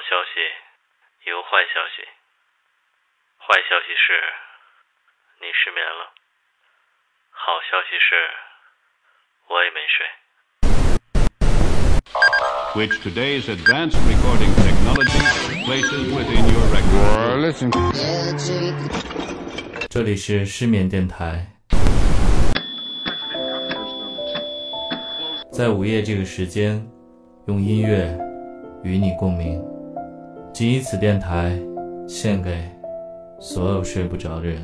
好消息，也有坏消息。坏消息是，你失眠了；好消息是，我也没睡。Which today's advanced recording technology places within your record. 这里是失眠电台。在午夜这个时间，用音乐与你共鸣。仅以此电台献给所有睡不着的人。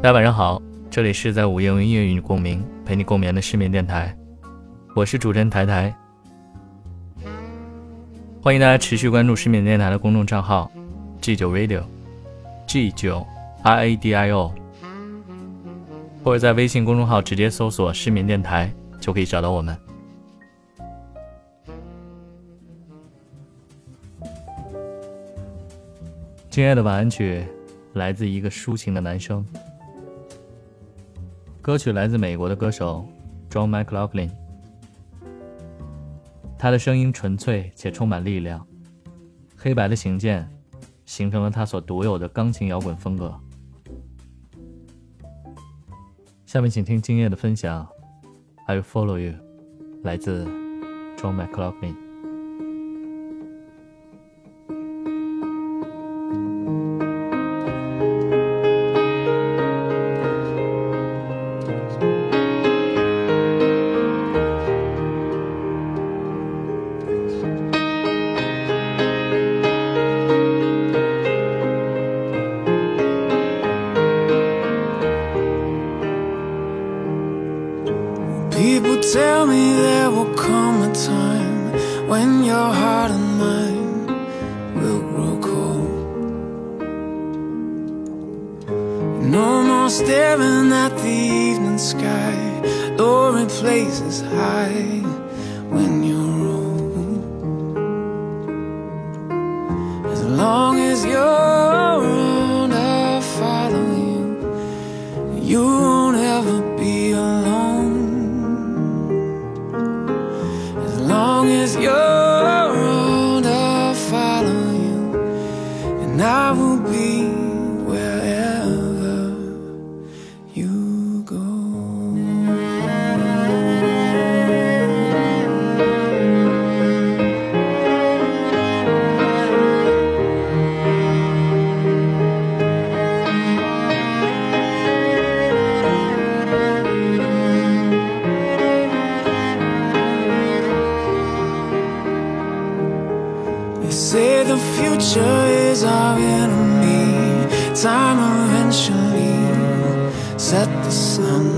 大家晚上好，这里是在午夜用音乐与你共鸣，陪你共眠的失眠电台，我是主持人台台。欢迎大家持续关注失眠电台的公众账号 G 九 Radio，G 九 R A D I O，或者在微信公众号直接搜索“失眠电台”就可以找到我们。今夜的晚安曲来自一个抒情的男生。歌曲来自美国的歌手 John McLaughlin，他的声音纯粹且充满力量，黑白的琴键形成了他所独有的钢琴摇滚风格。下面请听今夜的分享，I Will Follow You，来自 John McLaughlin。People tell me there will come a time when your heart and mine will grow cold. No more staring at the evening sky, it places high when you're old. As long as you're I will be wherever Time eventually set the sun.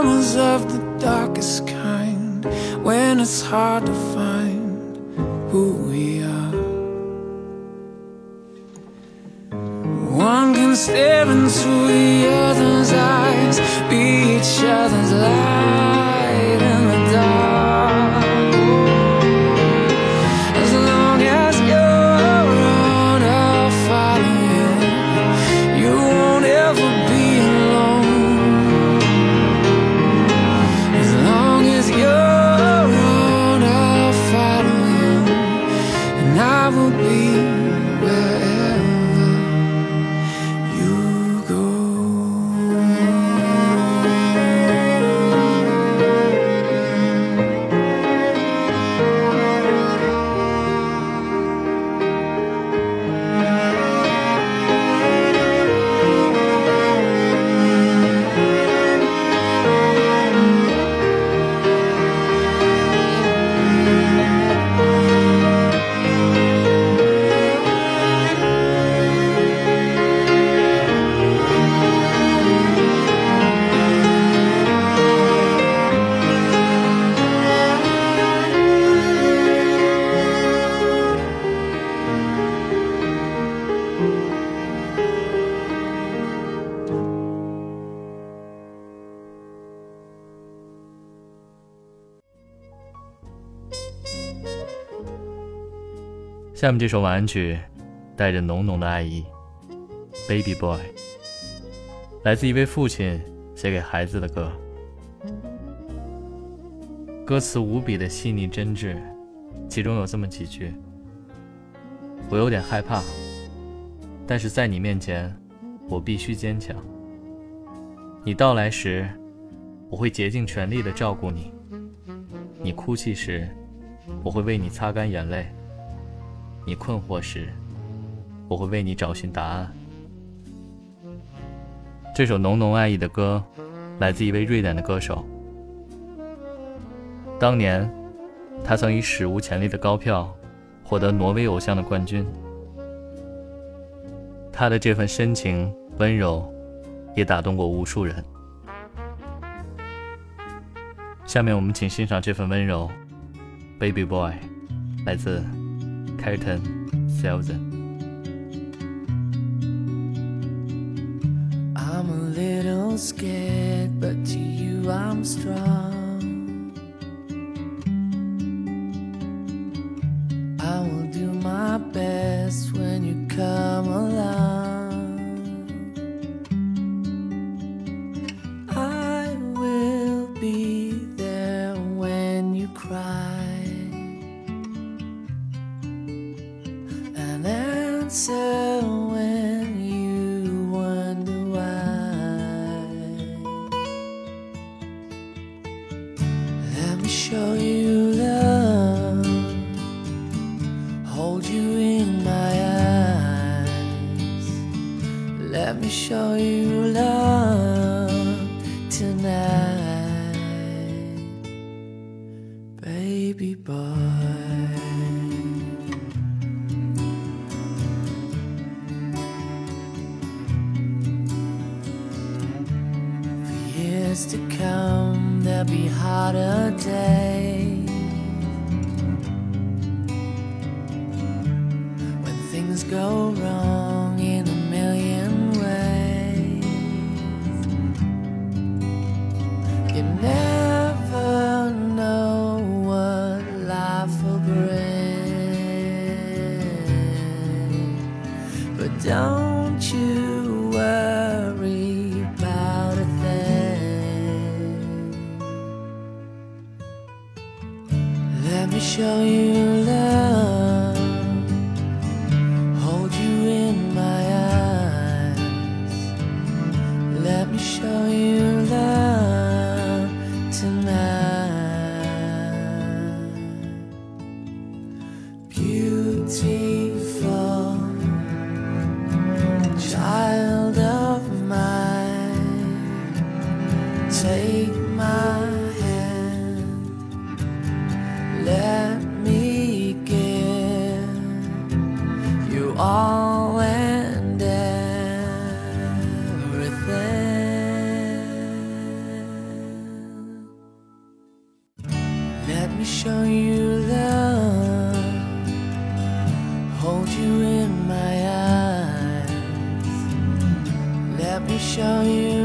Hours of the darkest kind, when it's hard to find who we are. Into the other's eyes, be each other's light in the dark. As long as you're around, I'll follow you. You won't ever be alone. As long as you're around, I'll follow you, and I 下面这首晚安曲带着浓浓的爱意，《Baby Boy》，来自一位父亲写给孩子的歌。歌词无比的细腻真挚，其中有这么几句：“我有点害怕，但是在你面前，我必须坚强。你到来时，我会竭尽全力的照顾你；你哭泣时，我会为你擦干眼泪；你困惑时，我会为你找寻答案。”这首浓浓爱意的歌，来自一位瑞典的歌手。当年，他曾以史无前例的高票获得挪威偶像的冠军。他的这份深情温柔，也打动过无数人。下面我们请欣赏这份温柔，《Baby Boy》，来自 Carlton Selzen。I'm a little scared, but to you I'm strong. I will do my best when you come along. I will be years to come, there'll be harder days when things go wrong in a million ways. You never you love, me show you love, hold you in my eyes. Let me show you